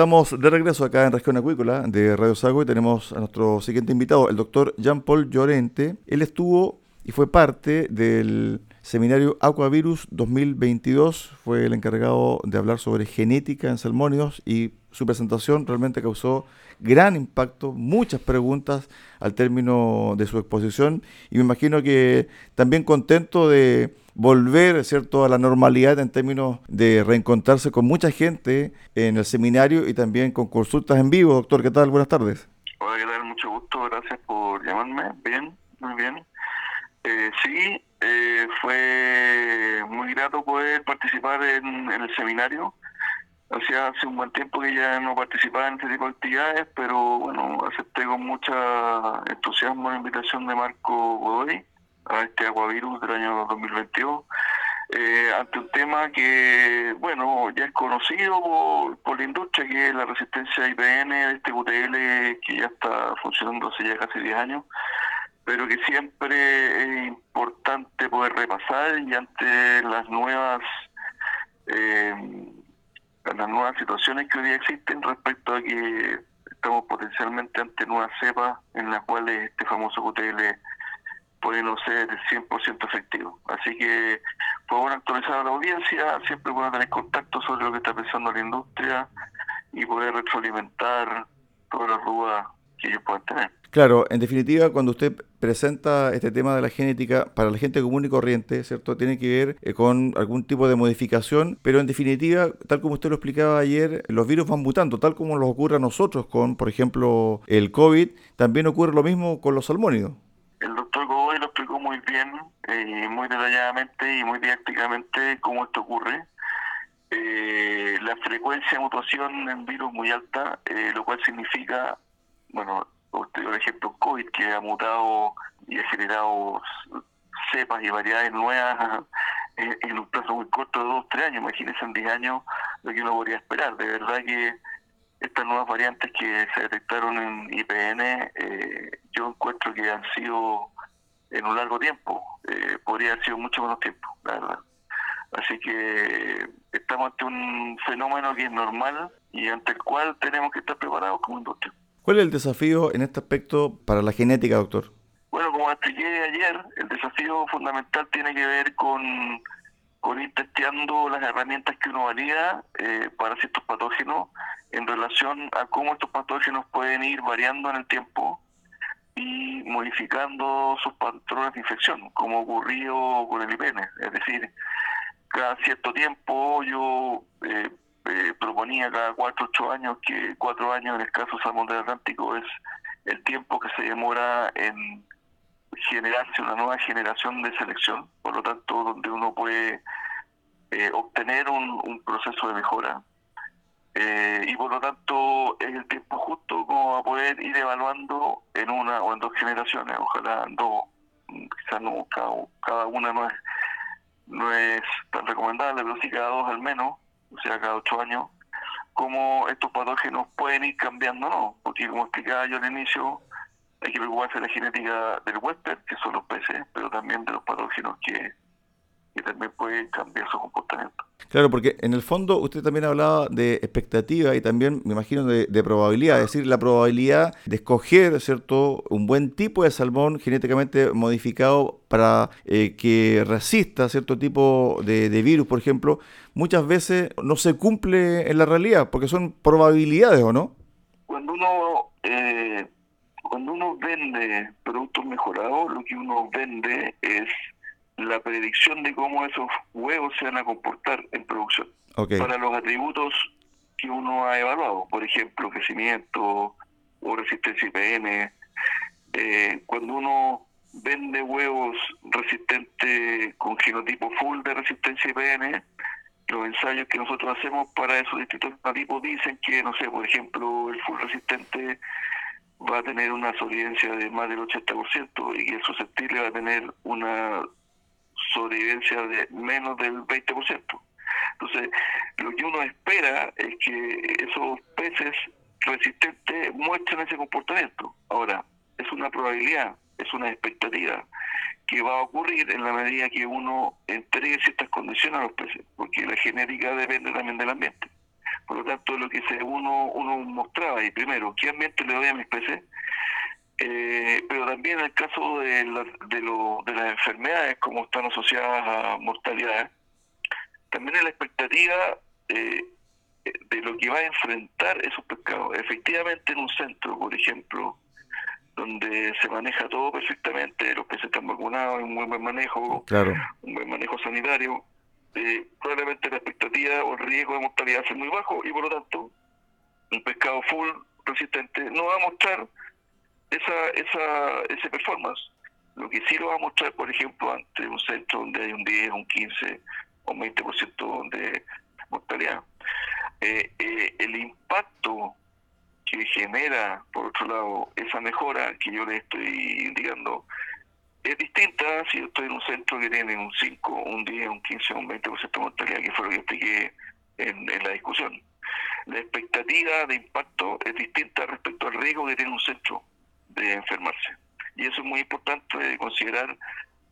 Estamos de regreso acá en Región Acuícola de Radio Sago y tenemos a nuestro siguiente invitado, el doctor Jean-Paul Llorente. Él estuvo y fue parte del Seminario Aquavirus 2022 fue el encargado de hablar sobre genética en salmónidos y su presentación realmente causó gran impacto, muchas preguntas al término de su exposición y me imagino que también contento de volver ¿cierto? a la normalidad en términos de reencontrarse con mucha gente en el seminario y también con consultas en vivo. Doctor, ¿qué tal? Buenas tardes. Hola, ¿qué tal? Mucho gusto, gracias por llamarme. Bien, muy bien. Eh, sí, eh, fue muy grato poder participar en, el seminario. Sea, hace un buen tiempo que ya no participaba en este tipo de actividades, pero bueno, acepté con mucha entusiasmo la invitación de Marco Godoy a este Aguavirus del año 2022. Eh, ante un tema que, bueno, ya es conocido por, la industria, que es la resistencia IPN de este QTL que ya está funcionando hace ya casi 10 años pero que siempre es importante poder repasar y ante las nuevas eh, las nuevas situaciones que hoy día existen respecto a que estamos potencialmente ante nuevas cepas en las cuales este famoso QTL puede no ser 100% efectivo. Así que fue bueno actualizar a la audiencia, siempre bueno tener contacto sobre lo que está pensando la industria y poder retroalimentar todas las dudas que ellos tener. Claro, en definitiva, cuando usted presenta este tema de la genética para la gente común y corriente, ¿cierto? Tiene que ver eh, con algún tipo de modificación, pero en definitiva, tal como usted lo explicaba ayer, los virus van mutando, tal como nos ocurre a nosotros con, por ejemplo, el COVID, también ocurre lo mismo con los salmónidos. El doctor Godoy lo explicó muy bien, eh, muy detalladamente y muy didácticamente cómo esto ocurre. Eh, la frecuencia de mutación en virus muy alta, lo cual significa, bueno, usted por ejemplo COVID que ha mutado y ha generado cepas y variedades nuevas en, un plazo muy corto de dos, tres años, imagínense en diez años lo que uno podría esperar. De verdad que estas nuevas variantes que se detectaron en IPN, eh, yo encuentro que han sido en un largo tiempo, eh, podría haber sido mucho menos tiempo, la verdad. Así que estamos ante un fenómeno que es normal y ante el cual tenemos que estar preparados como industria. ¿Cuál es el desafío en este aspecto para la genética, doctor? Bueno, como expliqué ayer, el desafío fundamental tiene que ver con, con ir testeando las herramientas que uno valida eh, para ciertos patógenos en relación a cómo estos patógenos pueden ir variando en el tiempo y modificando sus patrones de infección, como ocurrió con el IPN. Es decir, cada cierto tiempo yo eh, eh, proponía cada cuatro ocho años, que cuatro años en el caso Salmón del Atlántico es el tiempo que se demora en generarse una nueva generación de selección, por lo tanto donde uno puede eh, obtener un, proceso de mejora. Eh, y por lo tanto es el tiempo justo como a poder ir evaluando en una o en dos generaciones, ojalá dos, quizás no, cada, cada una no es, no es tan recomendable, pero sí cada dos al menos, sea, cada ocho años, cómo estos patógenos pueden ir cambiando, ¿no? Porque como explicaba yo al inicio, hay que preocuparse de la genética del huésped, que son los peces, pero también de los patógenos que, que también pueden cambiar su comportamiento. Claro, porque en el fondo usted también hablaba de expectativa y también me imagino de, probabilidad, es decir, la probabilidad de escoger, ¿cierto?, un buen tipo de salmón genéticamente modificado para eh, que resista cierto tipo de, virus, por ejemplo, muchas veces no se cumple en la realidad, porque son probabilidades, ¿o no? Cuando uno, eh, cuando uno vende productos mejorados, lo que uno vende es la predicción de cómo esos huevos se van a comportar en producción para los atributos que uno ha evaluado, por ejemplo, crecimiento o resistencia IPM. Eh, cuando uno vende huevos resistentes con genotipo full de resistencia IPM, los ensayos que nosotros hacemos para esos distintos genotipos dicen que, no sé, por ejemplo, el full resistente va a tener una sobrevivencia de más del 80% y el susceptible va a tener una sobrevivencia de menos del 20%. Entonces, lo que uno espera es que esos peces resistentes muestren ese comportamiento. Ahora, es una probabilidad, es una expectativa que va a ocurrir en la medida que uno entregue ciertas condiciones a los peces, porque la genética depende también del ambiente. Por lo tanto, lo que se uno, uno mostraba y primero, ¿qué ambiente le doy a mis peces? Eh, pero también en el caso de, de, lo, de las enfermedades, como están asociadas a mortalidad, también es la expectativa eh, de lo que va a enfrentar esos pescados. Efectivamente, en un centro, por ejemplo, donde se maneja todo perfectamente, los peces están vacunados, un buen manejo, un buen manejo sanitario, eh, probablemente la expectativa o el riesgo de mortalidad es muy bajo y por lo tanto un pescado full resistente no va a mostrar esa, esa, ese performance. Lo que sí lo va a mostrar, por ejemplo, ante un centro donde hay un 10, un 15 o un 20% de mortalidad. Eh, eh, el impacto que genera, por otro lado, esa mejora que yo le estoy indicando es distinta si yo estoy en un centro que tiene un 5, un 10, un 15, un 20% de mortalidad, que fue lo que expliqué en, en la discusión. La expectativa de impacto es distinta respecto al riesgo que tiene un centro de enfermarse. Y eso es muy importante considerar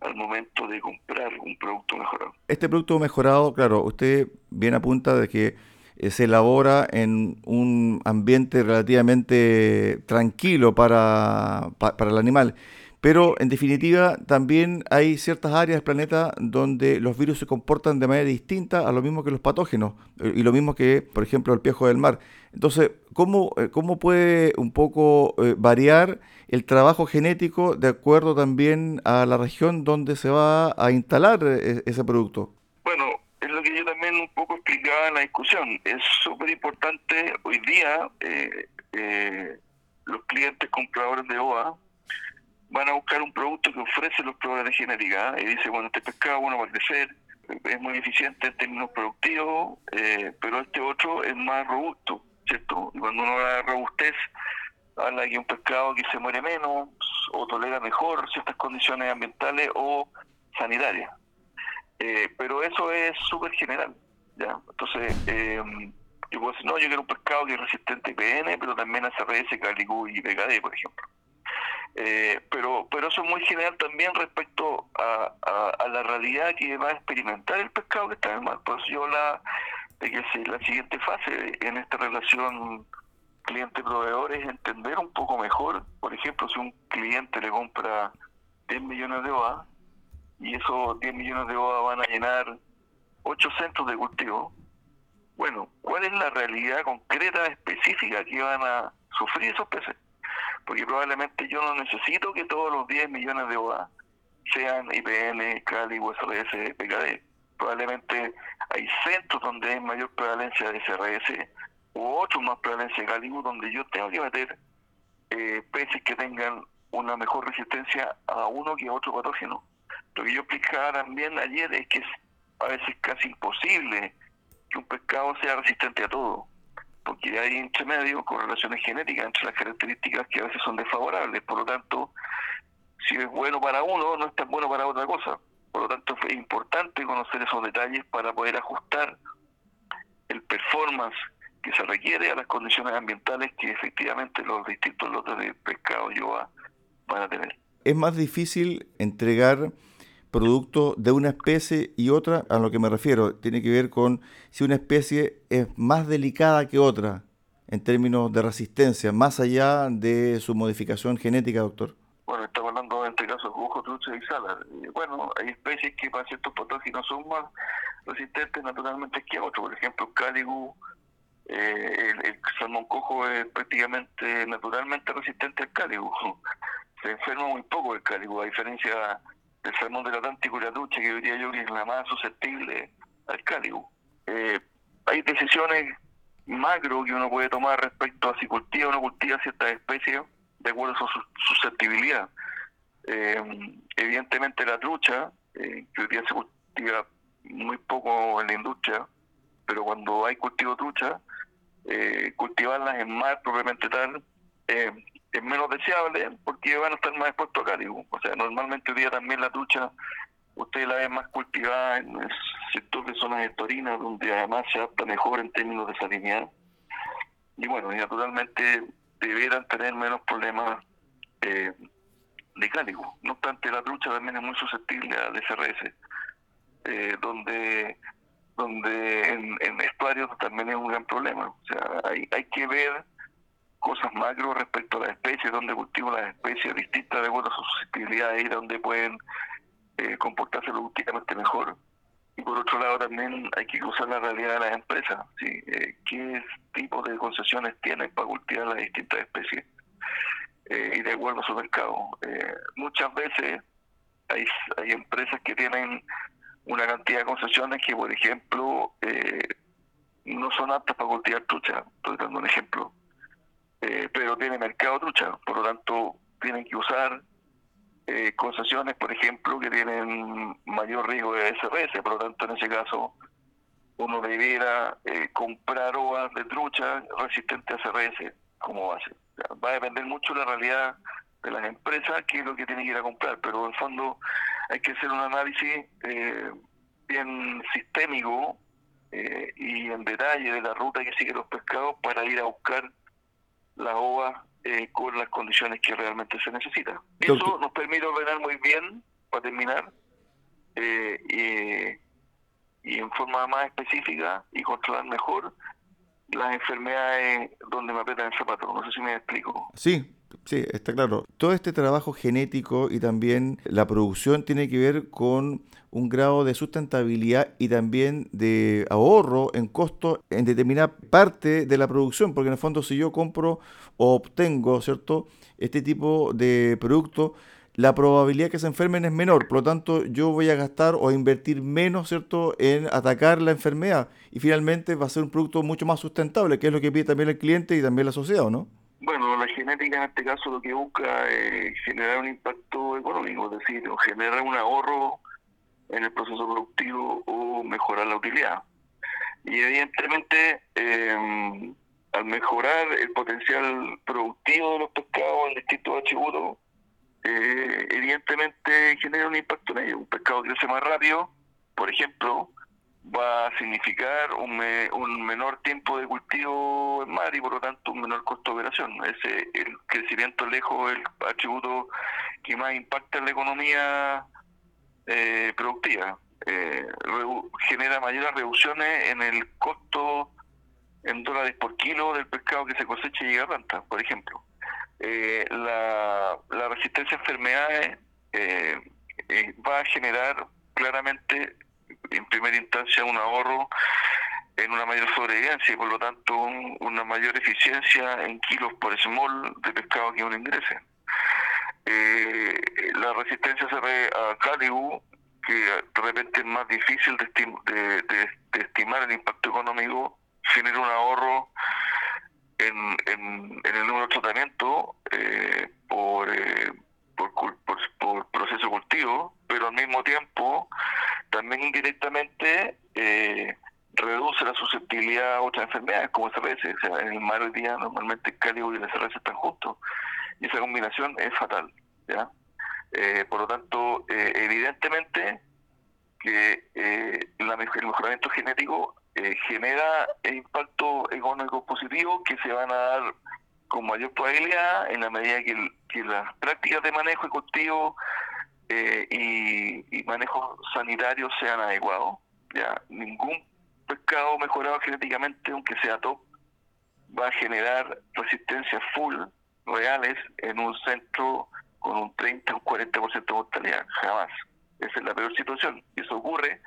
al momento de comprar un producto mejorado. Este producto mejorado, claro, usted bien apunta de que eh, se elabora en un ambiente relativamente tranquilo para, para el animal. Pero en definitiva también hay ciertas áreas del planeta donde los virus se comportan de manera distinta a lo mismo que los patógenos eh, y lo mismo que, por ejemplo, el piejo del mar. Entonces, ¿cómo, eh, cómo puede un poco eh, variar el trabajo genético de acuerdo también a la región donde se va a instalar ese producto? Bueno, es lo que yo también un poco explicaba en la discusión. Es súper importante hoy día los clientes compradores de OA van a buscar un producto que ofrece los programas de genética y dice, bueno, este pescado bueno va a crecer, es muy eficiente en términos productivos, eh, pero este otro es más robusto, ¿cierto? Y cuando uno de robustez, habla de que un pescado que se muere menos o tolera mejor ciertas condiciones ambientales o sanitarias. Eh, pero eso es súper general, ¿ya? Entonces, eh, yo puedo decir, no, yo quiero un pescado que es resistente a IPN, pero también a CRS, Calicú y PKD, por ejemplo. Eh, pero pero eso es muy general también respecto a, la realidad que va a experimentar el pescado que está en el mar. Por eso yo la que la siguiente fase en esta relación cliente-proveedor es entender un poco mejor, por ejemplo, si un cliente le compra 10 millones de OA y esos 10 millones de OA van a llenar 8 centros de cultivo, bueno, ¿cuál es la realidad concreta, específica que van a sufrir esos peces? Porque probablemente yo no necesito que todos los 10 millones de OA sean IPN, Cali, USRS, PKD. Probablemente hay centros donde hay mayor prevalencia de SRS u otros más prevalencia de Cali, donde yo tengo que meter eh, peces que tengan una mejor resistencia a uno que a otro patógeno. Lo que yo explicaba también ayer es que es a veces casi imposible que un pescado sea resistente a todo porque hay entre medio correlaciones genéticas entre las características que a veces son desfavorables. Por lo tanto, si es bueno para uno, no es tan bueno para otra cosa. Por lo tanto, es importante conocer esos detalles para poder ajustar el performance que se requiere a las condiciones ambientales que efectivamente los distintos lotes de pescado y van a tener. Es más difícil entregar productos de una especie y otra, a lo que me refiero, tiene que ver con si una especie es más delicada que otra en términos de resistencia, más allá de su modificación genética, doctor. Bueno, estamos hablando en este caso de ojo, trucha y sala. Bueno, hay especies que para ciertos patógenos son más resistentes naturalmente que otros. Por ejemplo, el cáligo, eh, el, salmón cojo es prácticamente naturalmente resistente al cáligo. Se enferma muy poco el cáligo, a diferencia del salmón del Atlántico y la trucha, que diría yo que es la más susceptible al cáligo. Eh, hay decisiones macro que uno puede tomar respecto a si cultiva o no cultiva ciertas especies de acuerdo a su susceptibilidad. Eh, evidentemente la trucha, eh, que hoy día se cultiva muy poco en la industria, pero cuando hay cultivo de trucha, cultivarlas en mar propiamente tal es menos deseable porque van a estar más expuestos a cálido. O sea, normalmente hoy día también la trucha, usted la ve más cultivada en el sector de zonas estorinas, donde además se adapta mejor en términos de salinidad. Y bueno, y naturalmente debieran tener menos problemas eh, de cálico. No obstante, la trucha también es muy susceptible al SRS, eh, donde donde en, en, estuarios también es un gran problema. O sea, hay, hay que ver cosas macro respecto a las especies, donde cultivo las especies distintas de acuerdo a sus susceptibilidades y donde pueden eh, comportarse productivamente mejor. Y por otro lado también hay que cruzar la realidad de las empresas, ¿sí? Eh, qué tipo de concesiones tienen para cultivar las distintas especies eh, y de acuerdo a su mercado. Eh, muchas veces hay, hay empresas que tienen una cantidad de concesiones que, por ejemplo, no son aptas para cultivar trucha, estoy dando un ejemplo, eh, pero tiene mercado trucha, por lo tanto tienen que usar eh, concesiones, por ejemplo, que tienen mayor riesgo de SRS, por lo tanto en ese caso uno debiera eh, comprar ovas de trucha resistentes a SRS como base. va a depender mucho de la realidad de las empresas, qué es lo que tienen que ir a comprar, pero en fondo hay que hacer un análisis eh, bien sistémico eh, y en detalle de la ruta que siguen los pescados para ir a buscar las ovas eh, con las condiciones que realmente se necesitan. Eso nos permite ordenar muy bien, para terminar, y, y en forma más específica y controlar mejor las enfermedades donde me apretan el zapato. No sé si me explico. Sí, Sí, está claro. Todo este trabajo genético y también la producción tiene que ver con un grado de sustentabilidad y también de ahorro en costo en determinada parte de la producción, porque en el fondo si yo compro o obtengo, ¿cierto?, este tipo de producto, la probabilidad que se enfermen es menor, por lo tanto yo voy a gastar o invertir menos, ¿cierto?, en atacar la enfermedad y finalmente va a ser un producto mucho más sustentable, que es lo que pide también el cliente y también la sociedad, ¿no? Bueno, la genética en este caso lo que busca es generar un impacto económico, es decir, generar un ahorro en el proceso productivo o mejorar la utilidad. Y evidentemente, eh, al mejorar el potencial productivo de los pescados en distintos atributos, eh, evidentemente genera un impacto en ellos. Un pescado crece más rápido, por ejemplo, va a significar un, un menor tiempo de cultivo en mar y por lo tanto un menor costo de operación. Ese, el crecimiento lejos el atributo que más impacta en la economía eh, productiva. Eh, genera mayores reducciones en el costo en dólares por kilo del pescado que se cosecha y llega a planta, por ejemplo. Eh, la, la resistencia a enfermedades va a generar claramente en primera instancia un ahorro en una mayor sobrevivencia y por lo tanto una mayor eficiencia en kilos por small de pescado que uno ingrese. Eh, la resistencia a cáligo, que de repente es más difícil de, estimar el impacto económico, genera un ahorro en, en, el número de tratamiento eh, por, eh, por, por, por proceso cultivo, pero al mismo tiempo también indirectamente eh, reduce la susceptibilidad a otras enfermedades como SRS. O sea, en el mar hoy día normalmente el cálido y el SRS están juntos y esa combinación es fatal. ¿ya? Eh, por lo tanto, eh, evidentemente que la, el mejoramiento genético genera impacto económico positivo que se van a dar con mayor probabilidad en la medida que, las prácticas de manejo y cultivo eh, y, y, manejo sanitario sean adecuados. Ya ningún pescado mejorado genéticamente, aunque sea top, va a generar resistencias full reales en un centro con un 30 o un 40% de mortalidad. Jamás. Esa es la peor situación. Y eso ocurre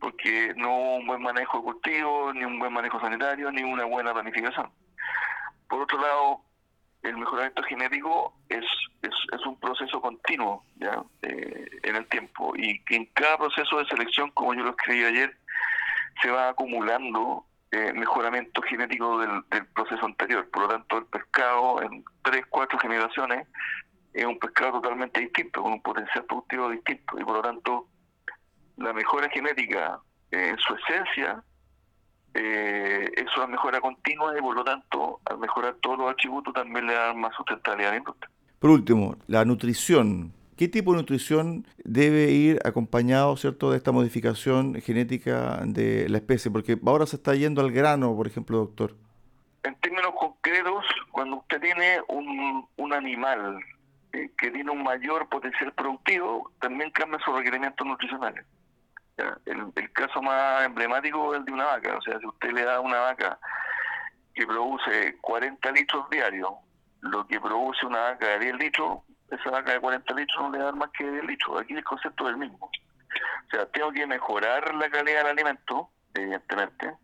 porque no hubo un buen manejo de cultivo, ni un buen manejo sanitario, ni una buena planificación. Por otro lado, el mejoramiento genético es, es, un proceso continuo ¿ya? Eh, en el tiempo y en cada proceso de selección, como yo lo escribí ayer, se va acumulando eh, mejoramiento genético del, del, proceso anterior. Por lo tanto, el pescado en tres, cuatro generaciones es un pescado totalmente distinto, con un potencial productivo distinto. Y por lo tanto, la mejora genética eh, en su esencia eh, es una mejora continua y por lo tanto, al mejorar todos los atributos, también le da más sustentabilidad a la industria. Por último, la nutrición. ¿Qué tipo de nutrición debe ir acompañado cierto, de esta modificación genética de la especie? Porque ahora se está yendo al grano, por ejemplo, doctor. En términos concretos, cuando usted tiene un, un animal eh, que tiene un mayor potencial productivo, también cambia sus requerimientos nutricionales. El, caso más emblemático es el de una vaca. O sea, si usted le da a una vaca que produce 40 litros diarios, lo que produce una vaca de 10 litros, esa vaca de 40 litros no le da más que 10 litros. Aquí el concepto es el mismo. O sea, tengo que mejorar la calidad del alimento, evidentemente,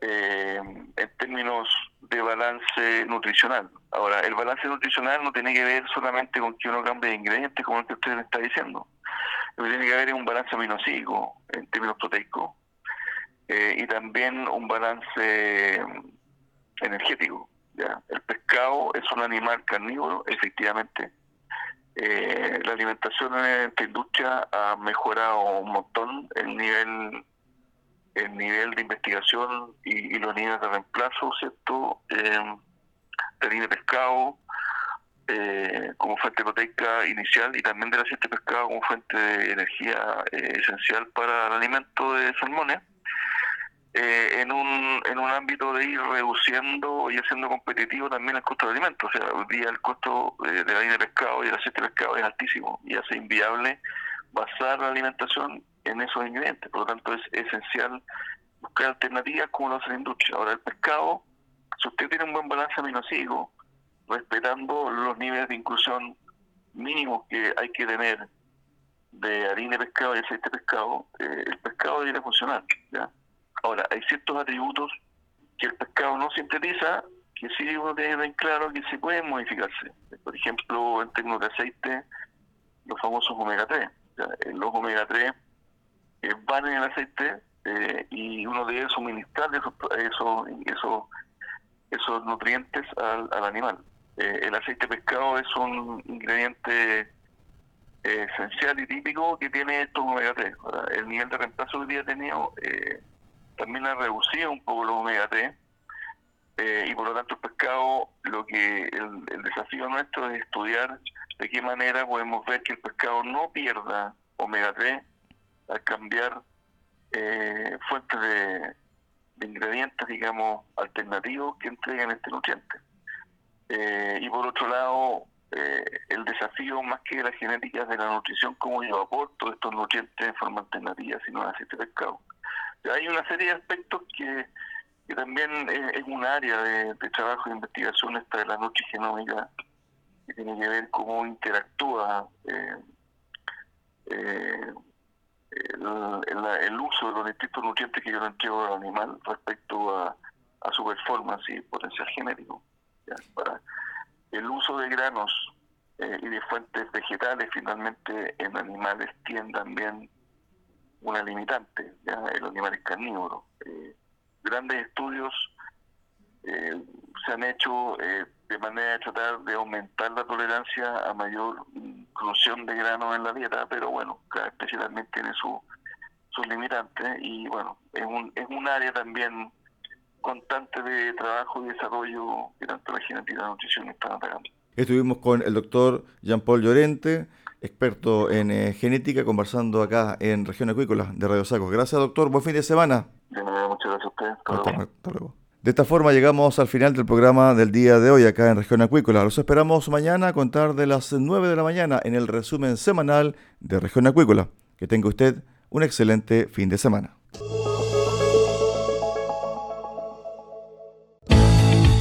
eh, en términos de balance nutricional. Ahora, el balance nutricional no tiene que ver solamente con que uno cambie de ingredientes, como el que usted me está diciendo. Lo que tiene que haber es un balance aminosídico en términos proteicos eh, y también un balance energético. El pescado es un animal carnívoro, efectivamente. Eh, la alimentación en esta industria ha mejorado un montón el nivel el nivel de investigación y, los niveles de reemplazo, ¿cierto? Eh, de pescado, eh, como fuente proteica inicial y también del aceite de pescado como fuente de energía eh, esencial para el alimento de salmones, eh, en, un, en un ámbito de ir reduciendo y haciendo competitivo también el costo del alimento. O sea, hoy día el costo de la harina de pescado y el aceite de pescado es altísimo y hace inviable basar la alimentación en esos ingredientes. Por lo tanto, es esencial buscar alternativas como lo hace la industria. Ahora, el pescado, si usted tiene un buen balance aminoácido, respetando los niveles de inclusión mínimos que hay que tener de harina de pescado y aceite de pescado, eh, el pescado debería funcionar. Ahora, hay ciertos atributos que el pescado no sintetiza, que sí uno tiene bien claro que se pueden modificarse. Por ejemplo, en términos de aceite, los famosos omega 3. Los omega 3 eh, van en el aceite eh, y uno debe suministrar esos, esos, esos, nutrientes al animal. Eh, el aceite de pescado es un ingrediente eh, esencial y típico que tiene estos omega 3. El nivel de reemplazo que día tenido eh, también ha reducido un poco los omega 3 y por lo tanto el pescado, lo que el, desafío nuestro es estudiar de qué manera podemos ver que el pescado no pierda omega 3 al cambiar fuentes de, de ingredientes, digamos, alternativos que entreguen este nutriente. Eh, y por otro lado, eh, el desafío más que la genética de la nutrición, cómo yo aporto estos nutrientes de forma alternativa, si no aceite de pescado. Hay una serie de aspectos que, también es, un área de, trabajo de investigación esta de la nutrigenómica, que tiene que ver cómo interactúa eh, el, uso de los distintos nutrientes que yo le entrego al animal respecto a, a su performance y potencial genético para el uso de granos eh, y de fuentes vegetales finalmente en animales tiene también una limitante, ¿ya? el animal es carnívoro. Eh, grandes estudios eh, se han hecho de manera de tratar de aumentar la tolerancia a mayor inclusión de granos en la dieta, pero bueno, cada especie también tiene su, sus limitantes y bueno, es un, es un área también constante de trabajo y desarrollo que tanto la genética y la nutrición están atacando. Estuvimos con el doctor Jean-Paul Llorente, experto en eh, genética, conversando acá en Región Acuícola de Radio Sacos. Gracias, doctor. Buen fin de semana. De muchas gracias a usted. Hasta, luego. De esta forma llegamos al final del programa del día de hoy acá en Región Acuícola. Los esperamos mañana a contar de las 9 de la mañana en el resumen semanal de Región Acuícola. Que tenga usted un excelente fin de semana.